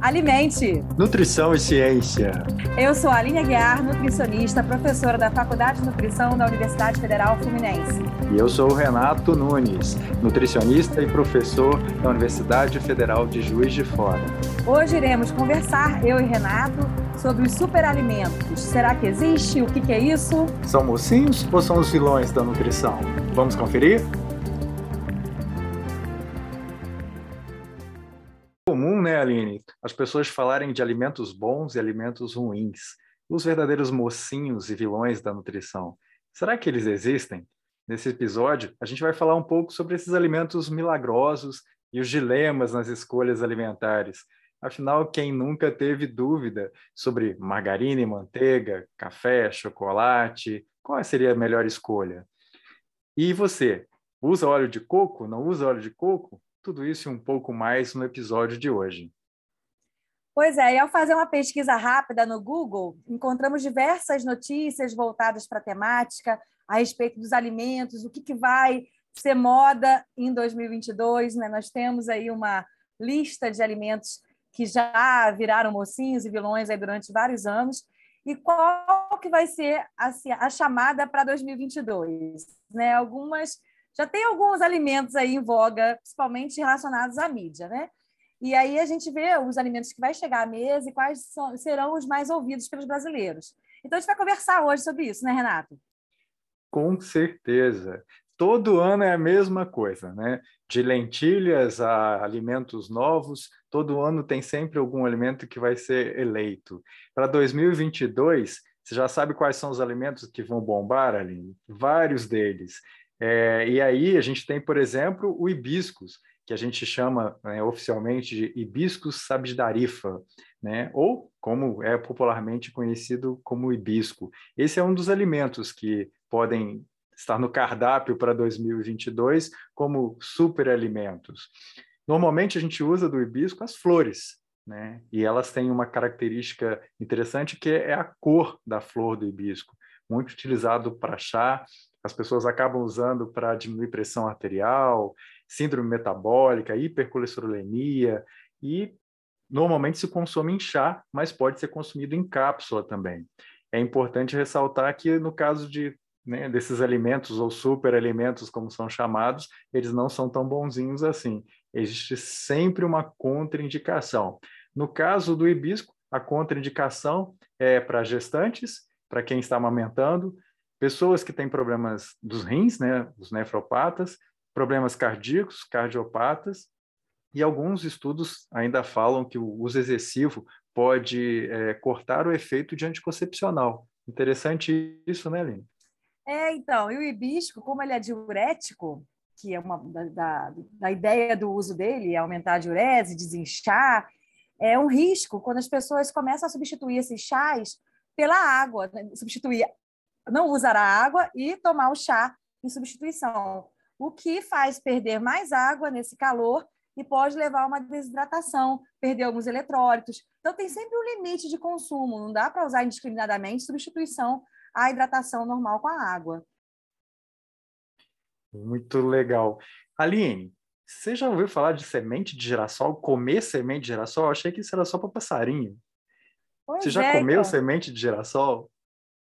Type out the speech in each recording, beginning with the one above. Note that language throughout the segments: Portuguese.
Alimente! Nutrição e ciência. Eu sou a Aline Aguiar, nutricionista, professora da Faculdade de Nutrição da Universidade Federal Fluminense. E eu sou o Renato Nunes, nutricionista e professor da Universidade Federal de Juiz de Fora. Hoje iremos conversar, eu e Renato, sobre os superalimentos. Será que existe? O que, que é isso? São mocinhos ou são os vilões da nutrição? Vamos conferir? Comum, né, Aline, as pessoas falarem de alimentos bons e alimentos ruins, os verdadeiros mocinhos e vilões da nutrição. Será que eles existem? Nesse episódio, a gente vai falar um pouco sobre esses alimentos milagrosos e os dilemas nas escolhas alimentares. Afinal, quem nunca teve dúvida sobre margarina e manteiga, café, chocolate, qual seria a melhor escolha? E você, usa óleo de coco? Não usa óleo de coco? Tudo isso e um pouco mais no episódio de hoje. Pois é, e ao fazer uma pesquisa rápida no Google, encontramos diversas notícias voltadas para a temática, a respeito dos alimentos, o que, que vai ser moda em 2022. Né? Nós temos aí uma lista de alimentos que já viraram mocinhos e vilões aí durante vários anos. E qual que vai ser assim, a chamada para 2022? Né? Algumas já tem alguns alimentos aí em voga, principalmente relacionados à mídia, né? E aí a gente vê os alimentos que vai chegar à mesa e quais são, serão os mais ouvidos pelos brasileiros. Então a gente vai conversar hoje sobre isso, né, Renato? Com certeza. Todo ano é a mesma coisa, né? De lentilhas a alimentos novos, todo ano tem sempre algum alimento que vai ser eleito. Para 2022, você já sabe quais são os alimentos que vão bombar, ali? Vários deles. É, e aí a gente tem, por exemplo, o hibiscus, que a gente chama né, oficialmente de hibiscus sabidarifa, né? ou como é popularmente conhecido como hibisco. Esse é um dos alimentos que podem estar no cardápio para 2022 como superalimentos. Normalmente a gente usa do hibisco as flores, né? E elas têm uma característica interessante que é a cor da flor do hibisco, muito utilizado para chá as pessoas acabam usando para diminuir pressão arterial, síndrome metabólica, hipercolesterolemia e normalmente se consome em chá, mas pode ser consumido em cápsula também. É importante ressaltar que no caso de né, desses alimentos ou superalimentos, como são chamados, eles não são tão bonzinhos assim. Existe sempre uma contraindicação. No caso do hibisco, a contraindicação é para gestantes, para quem está amamentando, pessoas que têm problemas dos rins, né, os nefropatas, problemas cardíacos, cardiopatas, e alguns estudos ainda falam que o uso excessivo pode é, cortar o efeito de anticoncepcional. Interessante isso, né, Aline? É, então, e o hibisco, como ele é diurético, que é uma da, da, ideia do uso dele, é aumentar a diurese, desinchar, é um risco quando as pessoas começam a substituir esses chás pela água, né? substituir não usar a água e tomar o chá em substituição, o que faz perder mais água nesse calor e pode levar a uma desidratação, perder alguns eletrólitos. Então, tem sempre um limite de consumo, não dá para usar indiscriminadamente substituição à hidratação normal com a água. Muito legal. Aline, você já ouviu falar de semente de girassol? Comer semente de girassol? Eu achei que isso era só para passarinho. Pois você já é, comeu então. semente de girassol?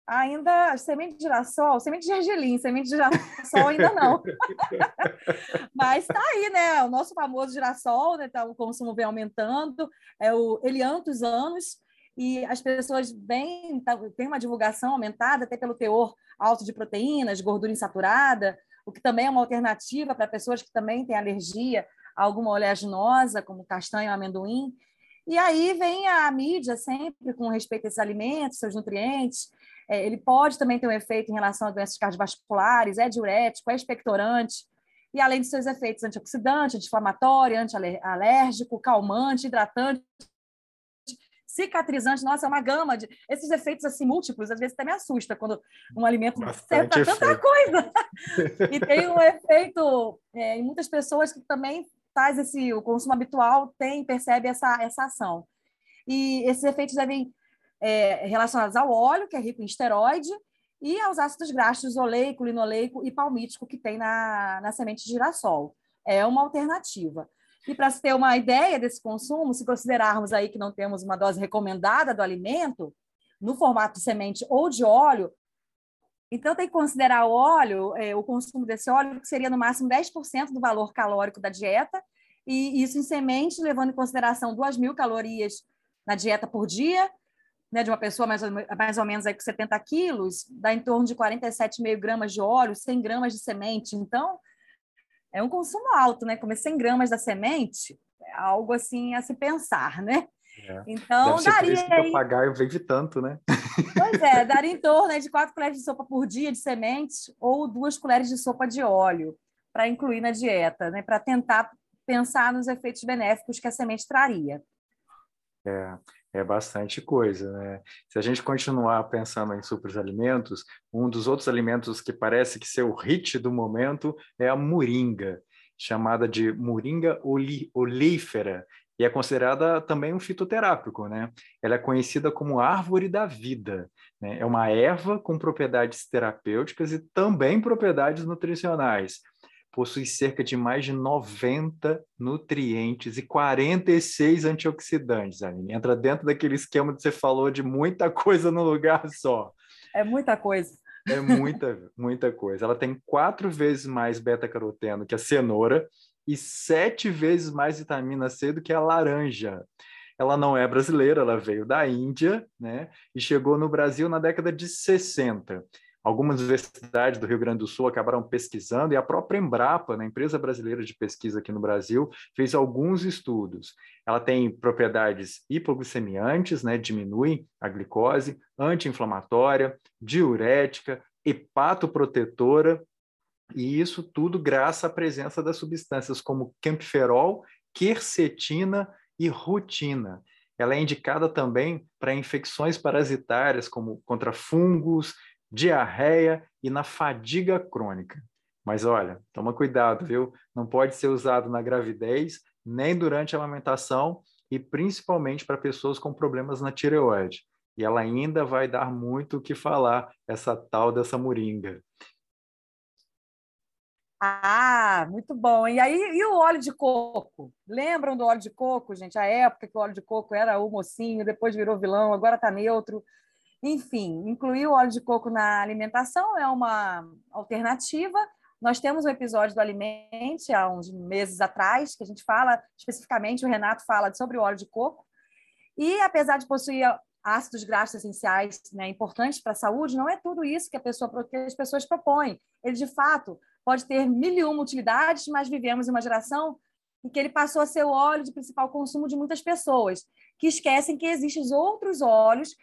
Ainda semente de girassol, semente de gergelim, semente de girassol ainda não. Mas está aí, né? O nosso famoso girassol, né? Tá, o consumo vem aumentando, é o Elianthus anos, e as pessoas bem tá, tem uma divulgação aumentada até pelo teor alto de proteínas, gordura insaturada, o que também é uma alternativa para pessoas que também têm alergia a alguma oleaginosa, como castanho ou amendoim. E aí vem a mídia sempre com respeito a esses alimentos, seus nutrientes, é, ele pode também ter um efeito em relação a doenças cardiovasculares, é diurético, é expectorante, e além de seus efeitos antioxidante, anti-inflamatório, anti-alérgico, calmante, hidratante, cicatrizante, nossa, é uma gama de esses efeitos assim múltiplos, às vezes até me assusta quando um alimento serve para tanta coisa. e tem um efeito é, em muitas pessoas que também faz esse o consumo habitual tem percebe essa essa ação. E esses efeitos devem é, relacionadas ao óleo, que é rico em esteroide, e aos ácidos graxos oleico, linoleico e palmítico que tem na, na semente de girassol. É uma alternativa. E para se ter uma ideia desse consumo, se considerarmos aí que não temos uma dose recomendada do alimento, no formato de semente ou de óleo, então tem que considerar o óleo, é, o consumo desse óleo, que seria no máximo 10% do valor calórico da dieta, e isso em semente, levando em consideração 2 mil calorias na dieta por dia, né, de uma pessoa mais ou, mais ou menos aí com 70 quilos, dá em torno de 47,5 gramas de óleo, 100 gramas de semente. Então, é um consumo alto, né? Comer 100 gramas da semente é algo assim a se pensar, né? É. Então, Deve daria. Ser aí... pagar vende tanto, né? Pois é, daria em torno né, de quatro colheres de sopa por dia de sementes ou duas colheres de sopa de óleo para incluir na dieta, né? Para tentar pensar nos efeitos benéficos que a semente traria. É, é bastante coisa, né? Se a gente continuar pensando em alimentos, um dos outros alimentos que parece que ser o hit do momento é a moringa, chamada de moringa olífera, e é considerada também um fitoterápico, né? Ela é conhecida como árvore da vida, né? É uma erva com propriedades terapêuticas e também propriedades nutricionais possui cerca de mais de 90 nutrientes e 46 antioxidantes, Aline. Entra dentro daquele esquema que você falou de muita coisa no lugar só. É muita coisa. É muita, muita coisa. Ela tem quatro vezes mais beta-caroteno que a cenoura e sete vezes mais vitamina C do que a laranja. Ela não é brasileira, ela veio da Índia, né? E chegou no Brasil na década de 60. Algumas universidades do Rio Grande do Sul acabaram pesquisando e a própria Embrapa, né, empresa brasileira de pesquisa aqui no Brasil, fez alguns estudos. Ela tem propriedades hipoglicemiantes, né, diminui a glicose, anti-inflamatória, diurética, hepatoprotetora, e isso tudo graças à presença das substâncias como camperol, quercetina e rutina. Ela é indicada também para infecções parasitárias, como contra fungos, diarreia e na fadiga crônica. Mas olha, toma cuidado, viu? Não pode ser usado na gravidez, nem durante a amamentação e principalmente para pessoas com problemas na tireoide. E ela ainda vai dar muito o que falar, essa tal dessa moringa. Ah, muito bom. E aí, e o óleo de coco? Lembram do óleo de coco, gente? A época que o óleo de coco era o mocinho, depois virou vilão, agora está neutro. Enfim, incluir o óleo de coco na alimentação é uma alternativa. Nós temos um episódio do Alimente há uns meses atrás, que a gente fala especificamente, o Renato fala sobre o óleo de coco. E apesar de possuir ácidos graxos essenciais né, importantes para a saúde, não é tudo isso que, pessoa, que as pessoas propõem. Ele, de fato, pode ter mil e uma utilidades, mas vivemos em uma geração em que ele passou a ser o óleo de principal consumo de muitas pessoas, que esquecem que existem outros óleos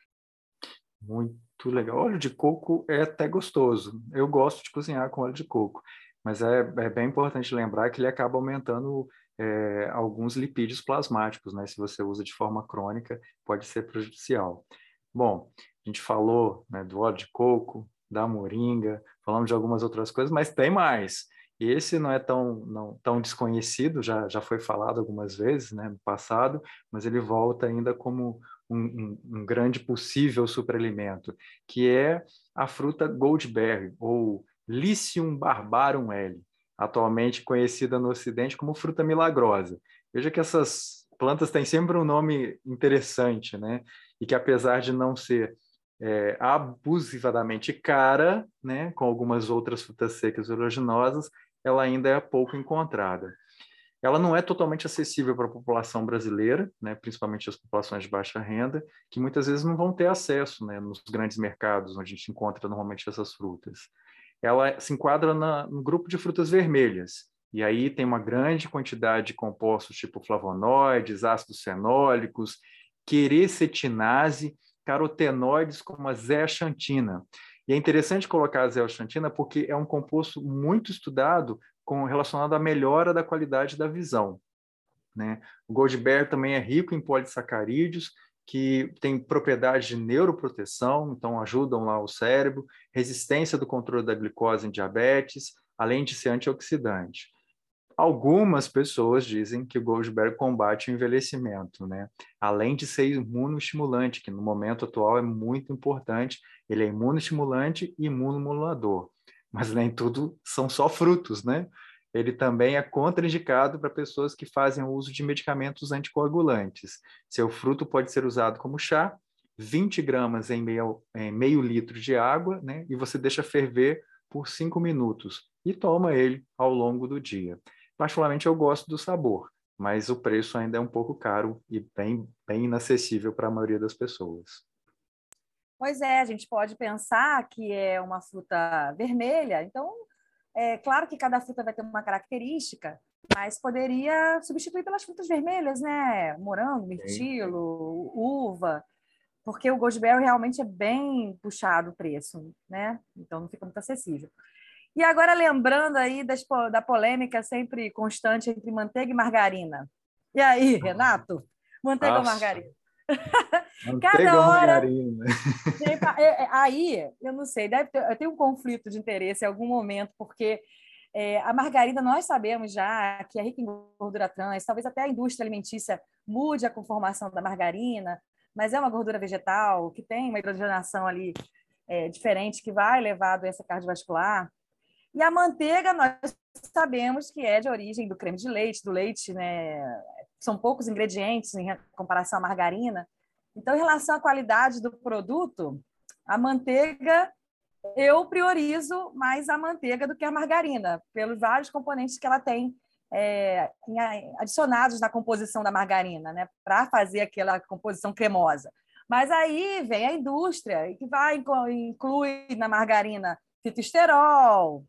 muito legal. Óleo de coco é até gostoso. Eu gosto de cozinhar com óleo de coco, mas é, é bem importante lembrar que ele acaba aumentando é, alguns lipídios plasmáticos, né? Se você usa de forma crônica, pode ser prejudicial. Bom, a gente falou né, do óleo de coco, da moringa, falamos de algumas outras coisas, mas tem mais. E esse não é tão, não, tão desconhecido, já, já foi falado algumas vezes né, no passado, mas ele volta ainda como um, um, grande possível superalimento, que é a fruta Goldberry, ou Lycium barbarum L, atualmente conhecida no Ocidente como fruta milagrosa. Veja que essas plantas têm sempre um nome interessante, né? E que apesar de não ser é, abusivamente cara, né, com algumas outras frutas secas oleaginosas, ela ainda é pouco encontrada ela não é totalmente acessível para a população brasileira, né, principalmente as populações de baixa renda, que muitas vezes não vão ter acesso né, nos grandes mercados onde a gente encontra normalmente essas frutas. Ela se enquadra na, no grupo de frutas vermelhas, e aí tem uma grande quantidade de compostos tipo flavonoides, ácidos fenólicos, quercetinase, carotenoides como a zeaxantina. E é interessante colocar a zeaxantina porque é um composto muito estudado com, relacionado à melhora da qualidade da visão. Né? O Goldberg também é rico em polissacarídeos, que tem propriedades de neuroproteção, então ajudam lá o cérebro, resistência do controle da glicose em diabetes, além de ser antioxidante. Algumas pessoas dizem que o Goldberg combate o envelhecimento, né? Além de ser imunoestimulante, que no momento atual é muito importante, ele é imunoestimulante e imunomodulador mas nem tudo são só frutos, né? ele também é contraindicado para pessoas que fazem uso de medicamentos anticoagulantes. Seu fruto pode ser usado como chá, 20 gramas em meio, em meio litro de água, né? E você deixa ferver por 5 minutos e toma ele ao longo do dia. Particularmente eu gosto do sabor, mas o preço ainda é um pouco caro e bem, bem inacessível para a maioria das pessoas. Pois é, a gente pode pensar que é uma fruta vermelha, então é claro que cada fruta vai ter uma característica, mas poderia substituir pelas frutas vermelhas, né? Morango, mirtilo, uva, porque o Goldberry realmente é bem puxado o preço, né? Então não fica muito acessível. E agora lembrando aí das, da polêmica sempre constante entre manteiga e margarina. E aí, Renato? Manteiga Nossa. ou margarina? Cada hora. É, é, aí, eu não sei, deve ter, eu tenho um conflito de interesse em algum momento, porque é, a margarina, nós sabemos já que é rica em gordura trans, talvez até a indústria alimentícia mude a conformação da margarina, mas é uma gordura vegetal que tem uma hidrogenação ali é, diferente que vai levar a doença cardiovascular. E a manteiga, nós sabemos que é de origem do creme de leite, do leite, né? São poucos ingredientes em comparação à margarina. Então, em relação à qualidade do produto, a manteiga eu priorizo mais a manteiga do que a margarina, pelos vários componentes que ela tem é, adicionados na composição da margarina, né, para fazer aquela composição cremosa. Mas aí vem a indústria que vai incluir na margarina fitosterol,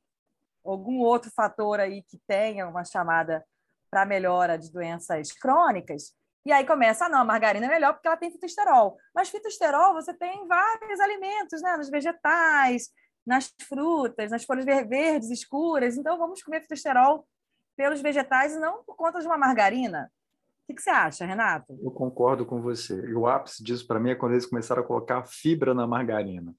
algum outro fator aí que tenha uma chamada para melhora de doenças crônicas, e aí começa, ah, não, a margarina é melhor porque ela tem fitosterol. Mas fitosterol você tem em vários alimentos, né? Nos vegetais, nas frutas, nas folhas verdes escuras. Então vamos comer fitosterol pelos vegetais e não por conta de uma margarina. O que, você acha, Renato? Eu concordo com você. E o ápice disso para mim é quando eles começaram a colocar fibra na margarina.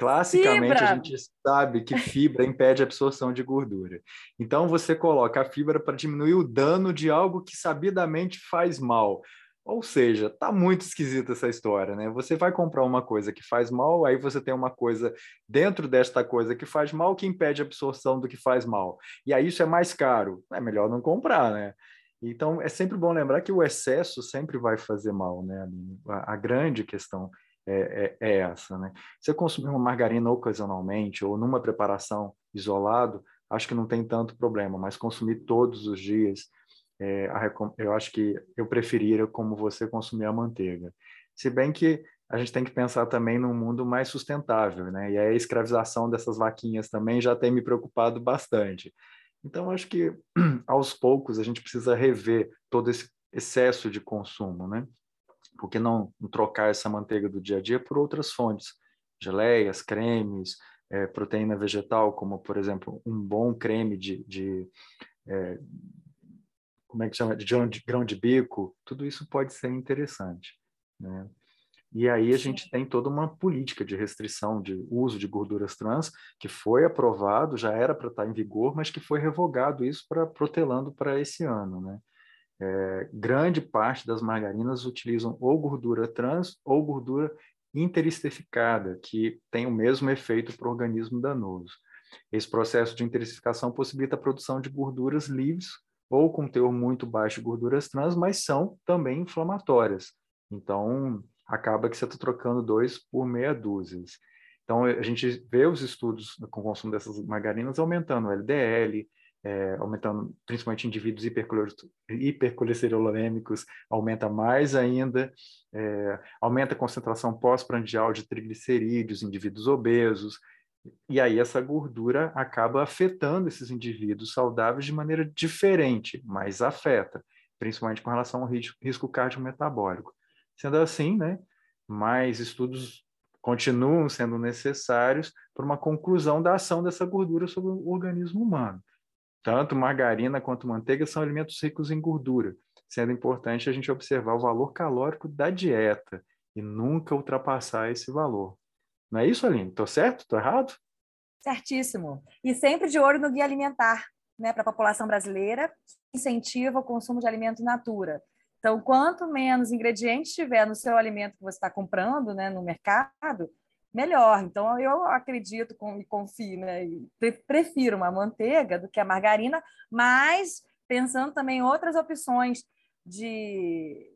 Classicamente, fibra. a gente sabe que fibra impede a absorção de gordura. Então, você coloca a fibra para diminuir o dano de algo que sabidamente faz mal. Ou seja, tá muito esquisita essa história, né? Você vai comprar uma coisa que faz mal, aí você tem uma coisa dentro desta coisa que faz mal que impede a absorção do que faz mal. E aí isso é mais caro. É melhor não comprar, né? Então, é sempre bom lembrar que o excesso sempre vai fazer mal, né? A, a grande questão é, é, é essa, né? Se eu consumir uma margarina ocasionalmente ou numa preparação isolado, acho que não tem tanto problema, mas consumir todos os dias, é, eu acho que eu preferiria, como você, consumir a manteiga. Se bem que a gente tem que pensar também num mundo mais sustentável, né? E a escravização dessas vaquinhas também já tem me preocupado bastante. Então, acho que aos poucos a gente precisa rever todo esse excesso de consumo, né? Por que não trocar essa manteiga do dia a dia por outras fontes? Geleias, cremes, é, proteína vegetal, como, por exemplo, um bom creme de, de é, como é que chama, de grão, de grão de bico, tudo isso pode ser interessante, né? E aí a gente tem toda uma política de restrição de uso de gorduras trans que foi aprovado, já era para estar em vigor, mas que foi revogado isso para protelando para esse ano, né? É, grande parte das margarinas utilizam ou gordura trans ou gordura interestificada, que tem o mesmo efeito para o organismo danoso. Esse processo de interistificação possibilita a produção de gorduras livres ou com teor muito baixo de gorduras trans, mas são também inflamatórias. Então, acaba que você está trocando dois por meia dúzia. Então, a gente vê os estudos com o consumo dessas margarinas aumentando o LDL, é, aumentando principalmente indivíduos hipercolesterolêmicos, aumenta mais ainda, é, aumenta a concentração pós-prandial de triglicerídeos, indivíduos obesos, e aí essa gordura acaba afetando esses indivíduos saudáveis de maneira diferente, mas afeta, principalmente com relação ao risco, risco cardiometabólico. Sendo assim, né, mais estudos continuam sendo necessários para uma conclusão da ação dessa gordura sobre o organismo humano. Tanto margarina quanto manteiga são alimentos ricos em gordura, sendo importante a gente observar o valor calórico da dieta e nunca ultrapassar esse valor. Não é isso, Aline? Estou certo? Estou errado? Certíssimo. E sempre de olho no guia alimentar, né, para a população brasileira, incentiva o consumo de alimentos natura. Então, quanto menos ingredientes tiver no seu alimento que você está comprando né, no mercado, melhor. Então, eu acredito e confio, né? E prefiro uma manteiga do que a margarina, mas pensando também em outras opções de,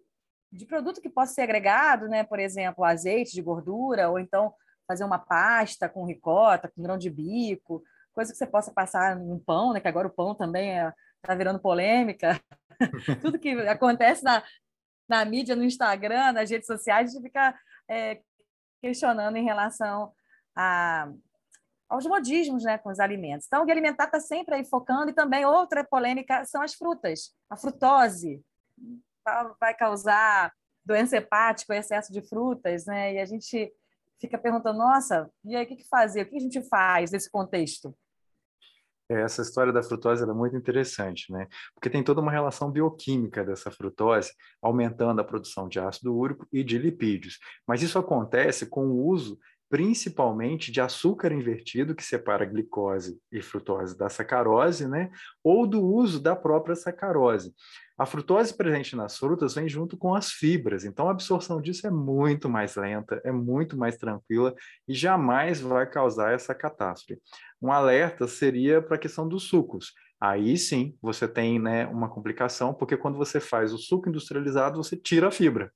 de produto que possa ser agregado, né? Por exemplo, azeite de gordura, ou então fazer uma pasta com ricota, com grão de bico, coisa que você possa passar no pão, né? Que agora o pão também está é, tá virando polêmica. Tudo que acontece na, na mídia, no Instagram, nas redes sociais, a gente fica é, questionando em relação a, aos modismos né, com os alimentos. Então, o Guia Alimentar está sempre aí focando, e também outra polêmica são as frutas. A frutose vai causar doença hepática, excesso de frutas, né? E a gente fica perguntando, nossa, e aí o que, que fazer? O que a gente faz nesse contexto? É, essa história da frutose é muito interessante, né? Porque tem toda uma relação bioquímica dessa frutose, aumentando a produção de ácido úrico e de lipídios. Mas isso acontece com o uso principalmente de açúcar invertido, que separa glicose e frutose da sacarose, né? Ou do uso da própria sacarose. A frutose presente nas frutas vem junto com as fibras, então a absorção disso é muito mais lenta, é muito mais tranquila e jamais vai causar essa catástrofe. Um alerta seria para a questão dos sucos. Aí sim você tem né, uma complicação, porque quando você faz o suco industrializado, você tira a fibra.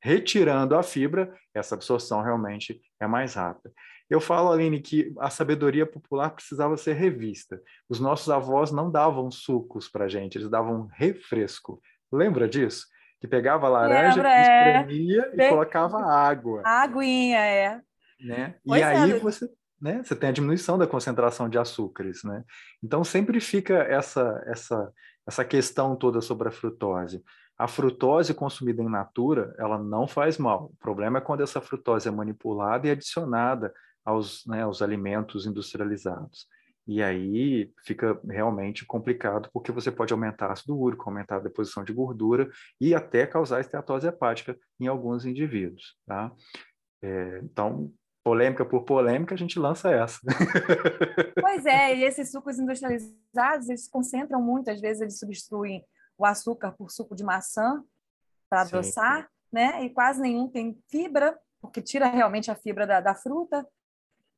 Retirando a fibra, essa absorção realmente é mais rápida. Eu falo, Aline, que a sabedoria popular precisava ser revista. Os nossos avós não davam sucos para gente, eles davam refresco. Lembra disso? Que pegava a laranja, Lembra, é. espremia é. e colocava água. Aguinha, é. Né? E aí é. você, né, você tem a diminuição da concentração de açúcares. Né? Então sempre fica essa, essa, essa questão toda sobre a frutose. A frutose consumida em natura, ela não faz mal. O problema é quando essa frutose é manipulada e adicionada aos, né, aos alimentos industrializados. E aí fica realmente complicado, porque você pode aumentar ácido úrico, aumentar a deposição de gordura e até causar esteatose hepática em alguns indivíduos. Tá? É, então, polêmica por polêmica, a gente lança essa. Pois é, e esses sucos industrializados, eles concentram muito, às vezes eles substituem o açúcar por suco de maçã para adoçar, né? E quase nenhum tem fibra, porque tira realmente a fibra da, da fruta.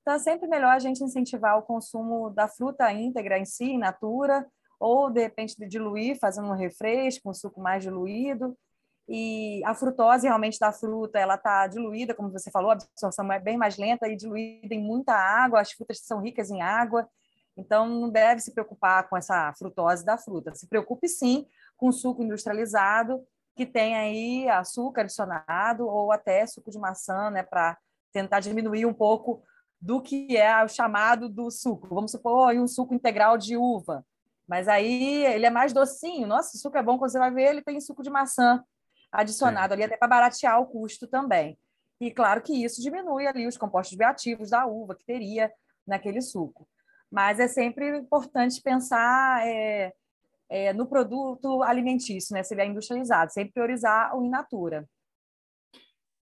Então, é sempre melhor a gente incentivar o consumo da fruta íntegra em si, in natura, ou, de repente, de diluir, fazendo um refresco, um suco mais diluído. E a frutose realmente da fruta, ela está diluída, como você falou, a absorção é bem mais lenta e diluída em muita água, as frutas são ricas em água, então não deve se preocupar com essa frutose da fruta. Se preocupe sim com suco industrializado, que tem aí açúcar adicionado ou até suco de maçã, né, para tentar diminuir um pouco do que é o chamado do suco. Vamos supor um suco integral de uva, mas aí ele é mais docinho. Nossa, o suco é bom quando você vai ver, ele tem suco de maçã adicionado é. ali, até para baratear o custo também. E claro que isso diminui ali os compostos bioativos da uva que teria naquele suco. Mas é sempre importante pensar é, é, no produto alimentício, né? Se ele é industrializado, sempre priorizar o in natura.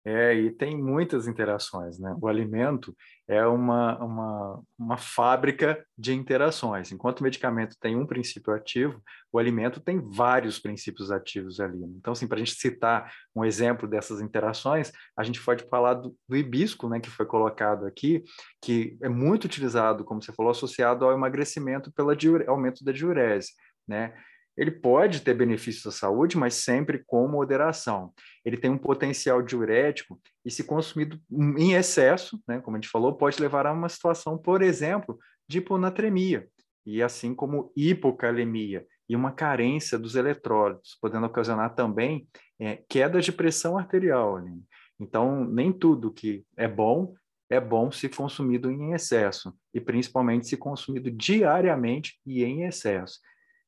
É, e tem muitas interações, né? O alimento é uma, uma, uma fábrica de interações. Enquanto o medicamento tem um princípio ativo, o alimento tem vários princípios ativos ali. Então, assim, para a gente citar um exemplo dessas interações, a gente pode falar do, do hibisco, né, que foi colocado aqui, que é muito utilizado, como você falou, associado ao emagrecimento pelo aumento da diurese, né? ele pode ter benefícios à saúde, mas sempre com moderação. Ele tem um potencial diurético e, se consumido em excesso, né, como a gente falou, pode levar a uma situação, por exemplo, de hiponatremia, e assim como hipocalemia e uma carência dos eletrólitos, podendo ocasionar também é, queda de pressão arterial. Né? Então, nem tudo que é bom é bom se consumido em excesso, e principalmente se consumido diariamente e em excesso.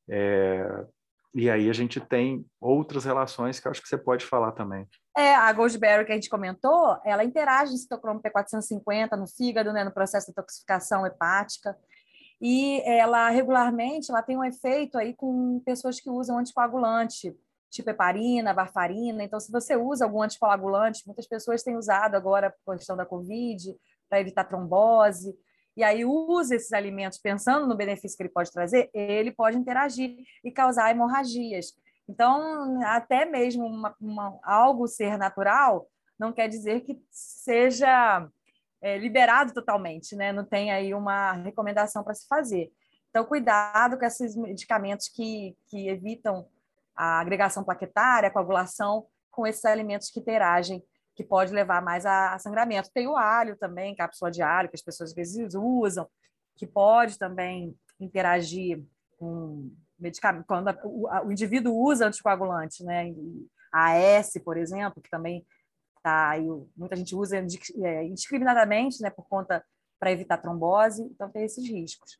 É, e aí a gente tem outras relações que acho que você pode falar também. É, a Goldberry que a gente comentou, ela interage no citocromo P450 no fígado, né, no processo de toxificação hepática. E ela regularmente ela tem um efeito aí com pessoas que usam anticoagulante, tipo heparina, varfarina. Então, se você usa algum anticoagulante, muitas pessoas têm usado agora por questão da Covid, para evitar trombose e aí usa esses alimentos pensando no benefício que ele pode trazer, ele pode interagir e causar hemorragias. Então, até mesmo uma, uma, algo ser natural não quer dizer que seja é, liberado totalmente, né? Não tem aí uma recomendação para se fazer. Então, cuidado com esses medicamentos que, que evitam a agregação plaquetária, a coagulação com esses alimentos que interagem, que pode levar mais a, sangramento. Tem o alho também, cápsula de alho, que as pessoas às vezes usam, que pode também interagir com medicamento, quando a, o, a, o, indivíduo usa anticoagulante, né? A AS, por exemplo, que também tá aí, muita gente usa é, indiscriminadamente, né, por conta para evitar trombose, então tem esses riscos.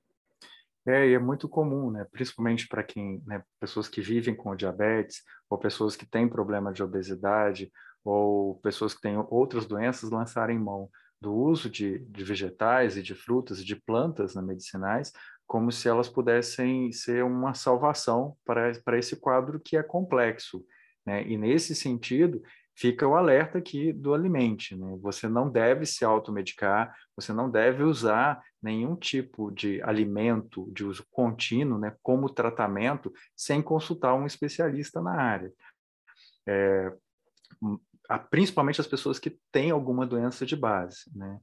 É, e é muito comum, né, principalmente para quem, né, pessoas que vivem com diabetes, ou pessoas que têm problema de obesidade, ou pessoas que têm outras doenças, lançarem mão do uso de, de vegetais e de frutas e de plantas né, medicinais, como se elas pudessem ser uma salvação para, para esse quadro que é complexo. Né? E nesse sentido, fica o alerta aqui do alimente. Né? Você não deve se automedicar, você não deve usar nenhum tipo de alimento de uso contínuo né, como tratamento sem consultar um especialista na área. É, principalmente as pessoas que têm alguma doença de base. Né?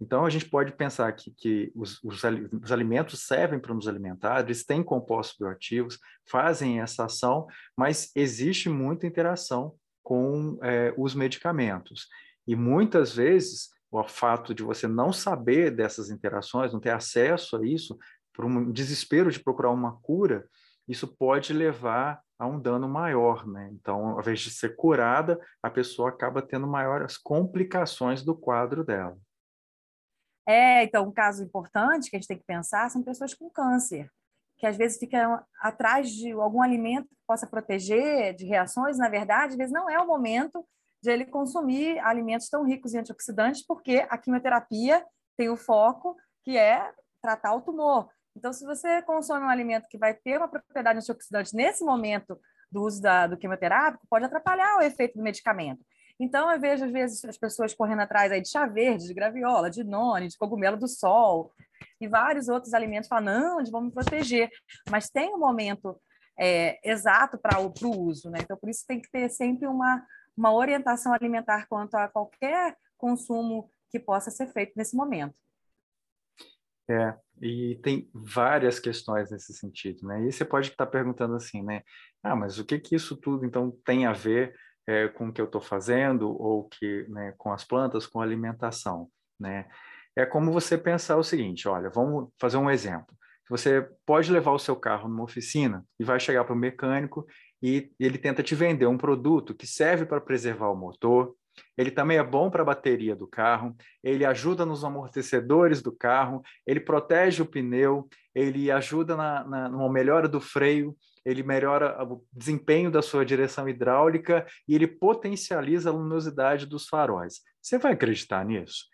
Então, a gente pode pensar que, que os, os, os, alimentos servem para nos alimentar, eles têm compostos bioativos, fazem essa ação, mas existe muita interação com é, os medicamentos. E muitas vezes, o fato de você não saber dessas interações, não ter acesso a isso, por um desespero de procurar uma cura, isso pode levar a um dano maior, né? Então, ao invés de ser curada, a pessoa acaba tendo maiores complicações do quadro dela. É, então, um caso importante que a gente tem que pensar são pessoas com câncer, que às vezes ficam atrás de algum alimento que possa proteger de reações, na verdade, às vezes não é o momento de ele consumir alimentos tão ricos em antioxidantes, porque a quimioterapia tem o foco que é tratar o tumor. Então, se você consome um alimento que vai ter uma propriedade antioxidante nesse momento do uso da, do quimioterápico, pode atrapalhar o efeito do medicamento. Então, eu vejo, às vezes, as pessoas correndo atrás aí de chá verde, de graviola, de noni, de cogumelo do sol e vários outros alimentos, falam, não, eles vão me proteger. Mas tem um momento é, exato para o uso, né? Então, por isso tem que ter sempre uma, uma orientação alimentar quanto a qualquer consumo que possa ser feito nesse momento. É, e tem várias questões nesse sentido, né? E você pode estar perguntando assim, né? Ah, mas o que que isso tudo então tem a ver é, com o que eu estou fazendo ou que, né, com as plantas, com a alimentação, né? É como você pensar o seguinte, olha, vamos fazer um exemplo. Você pode levar o seu carro numa oficina e vai chegar para o mecânico e ele tenta te vender um produto que serve para preservar o motor, ele também é bom para a bateria do carro, ele ajuda nos amortecedores do carro, ele protege o pneu, ele ajuda na, na, numa melhora do freio, ele melhora o desempenho da sua direção hidráulica e ele potencializa a luminosidade dos faróis. Você vai acreditar nisso?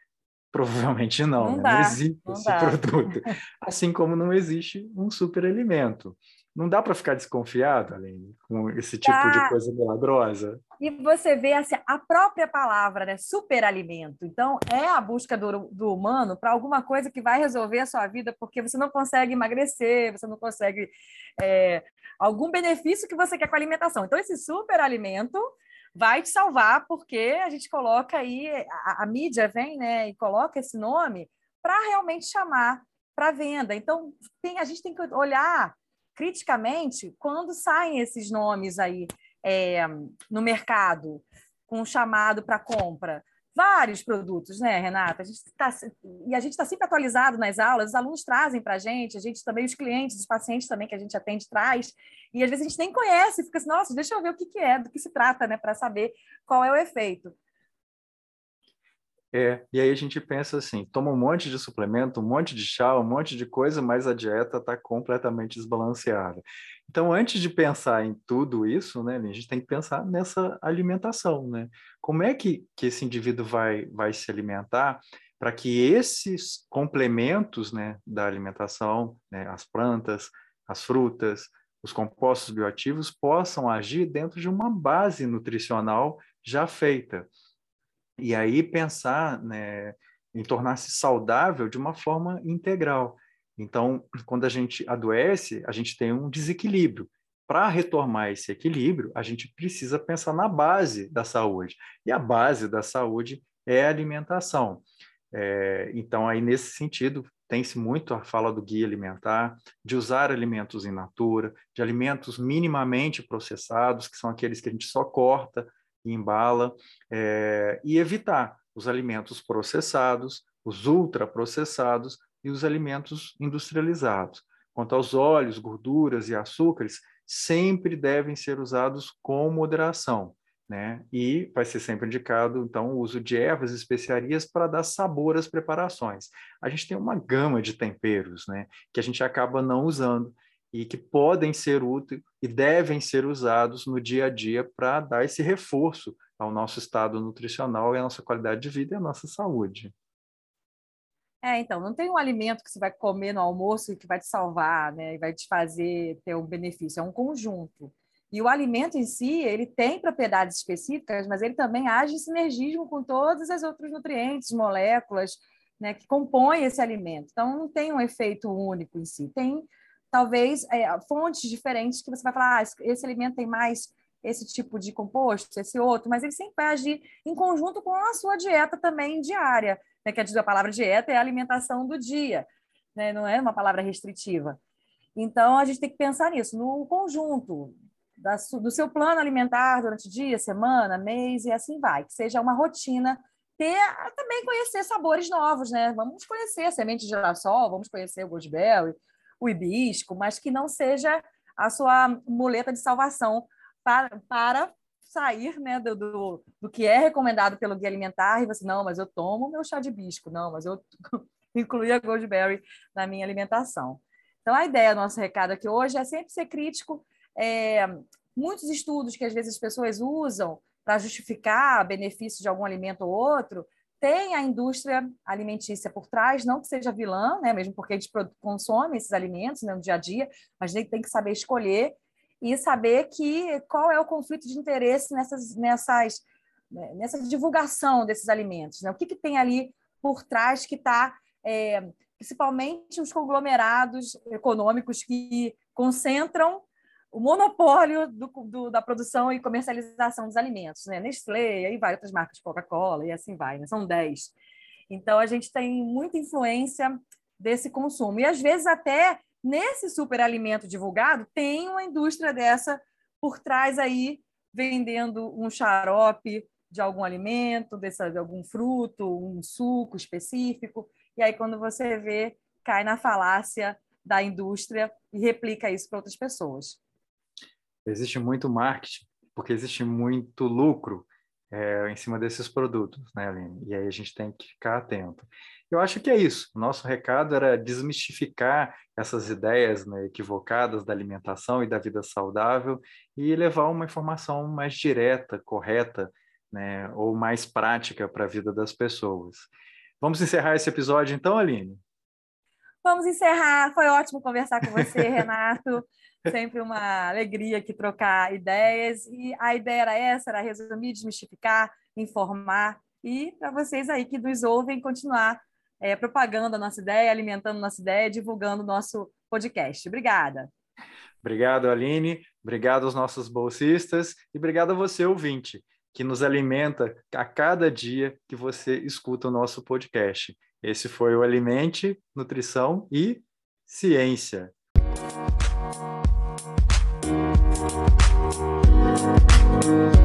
Provavelmente não, não, né? não existe não esse dá. produto. Assim como não existe um superalimento. Não dá para ficar desconfiado, Aline, com esse tipo Tá. de coisa milagrosa? E você vê assim, a própria palavra, né? Superalimento. Então, é a busca do, do humano para alguma coisa que vai resolver a sua vida, porque você não consegue emagrecer, você não consegue é, algum benefício que você quer com a alimentação. Então, esse superalimento vai te salvar, porque a gente coloca aí, a, a mídia vem né, e coloca esse nome para realmente chamar para venda. Então, tem, a gente tem que olhar criticamente quando saem esses nomes aí é, no mercado com um chamado para compra. Vários produtos, né, Renata? A gente tá, e a gente está sempre atualizado nas aulas, os alunos trazem para a gente, a gente também, os clientes, os pacientes também que a gente atende traz, e às vezes a gente nem conhece, fica assim, nossa, deixa eu ver o que, que é, do que se trata, né, para saber qual é o efeito. É, e aí a gente pensa assim, toma um monte de suplemento, um monte de chá, um monte de coisa, mas a dieta está completamente desbalanceada. Então, antes de pensar em tudo isso, né, a gente tem que pensar nessa alimentação, né? Como é que, que esse indivíduo vai, vai se alimentar para que esses complementos, né, da alimentação, né, as plantas, as frutas, os compostos bioativos possam agir dentro de uma base nutricional já feita. E aí pensar né, em tornar-se saudável de uma forma integral. Então, quando a gente adoece, a gente tem um desequilíbrio. Para retomar esse equilíbrio, a gente precisa pensar na base da saúde. E a base da saúde é a alimentação. É, então, aí nesse sentido, tem-se muito a fala do guia alimentar, de usar alimentos in natura, de alimentos minimamente processados, que são aqueles que a gente só corta embala, é, e evitar os alimentos processados, os ultraprocessados e os alimentos industrializados. Quanto aos óleos, gorduras e açúcares, sempre devem ser usados com moderação, né? E vai ser sempre indicado, então, o uso de ervas e especiarias para dar sabor às preparações. A gente tem uma gama de temperos, né? Que a gente acaba não usando e que podem ser úteis e devem ser usados no dia a dia para dar esse reforço ao nosso estado nutricional e à nossa qualidade de vida e à nossa saúde. É, então, não tem um alimento que você vai comer no almoço e que vai te salvar, né? E vai te fazer ter um benefício. É um conjunto. E o alimento em si, ele tem propriedades específicas, mas ele também age em sinergismo com todos os outros nutrientes, moléculas, né, que compõem esse alimento. Então, não tem um efeito único em si. Tem, talvez, é, fontes diferentes que você vai falar, ah, esse alimento tem mais esse tipo de composto, esse outro, mas ele sempre vai agir em conjunto com a sua dieta também diária né, que a palavra dieta é a alimentação do dia, né, não é uma palavra restritiva. Então, a gente tem que pensar nisso, no conjunto da, do seu plano alimentar durante dia, semana, mês e assim vai, que seja uma rotina ter também conhecer sabores novos, né? Vamos conhecer a semente de girassol, vamos conhecer o goldberry, o hibisco, mas que não seja a sua muleta de salvação para, para sair né, do, do, do, que é recomendado pelo guia alimentar e você, não, mas eu tomo meu chá de bisco, não, mas eu incluí a Goldberry na minha alimentação. Então, a ideia do nosso recado aqui hoje é sempre ser crítico. É, muitos estudos que às vezes as pessoas usam para justificar benefício de algum alimento ou outro, tem a indústria alimentícia por trás, não que seja vilã, né, mesmo porque a gente consome esses alimentos né, no dia a dia, mas a gente tem que saber escolher e saber que qual é o conflito de interesse nessas, nessas, né, nessa divulgação desses alimentos. Né? O que, que tem ali por trás que está, é, principalmente os conglomerados econômicos que concentram o monopólio do, do, da produção e comercialização dos alimentos, né? Nestlé, aí vai outras marcas, Coca-Cola e assim vai, né? São 10. Então, a gente tem muita influência desse consumo. E, às vezes, até Nesse superalimento divulgado, tem uma indústria dessa por trás aí, vendendo um xarope de algum alimento, dessa, de algum fruto, um suco específico. E aí, quando você vê, cai na falácia da indústria e replica isso para outras pessoas. Existe muito marketing, porque existe muito lucro é, em cima desses produtos, né, Aline? E aí a gente tem que ficar atento. Eu acho que é isso. Nosso recado era desmistificar essas ideias né, equivocadas da alimentação e da vida saudável e levar uma informação mais direta, correta, né, ou mais prática para a vida das pessoas. Vamos encerrar esse episódio então, Aline? Vamos encerrar. Foi ótimo conversar com você, Renato. Sempre uma alegria aqui trocar ideias. E a ideia era essa, era resumir, desmistificar, informar e para vocês aí que nos ouvem continuar é, propagando a nossa ideia, alimentando a nossa ideia, divulgando o nosso podcast. Obrigada. Obrigado, Aline. Obrigado aos nossos bolsistas e obrigado a você, ouvinte, que nos alimenta a cada dia que você escuta o nosso podcast. Esse foi o Alimente, Nutrição e Ciência. Thank you.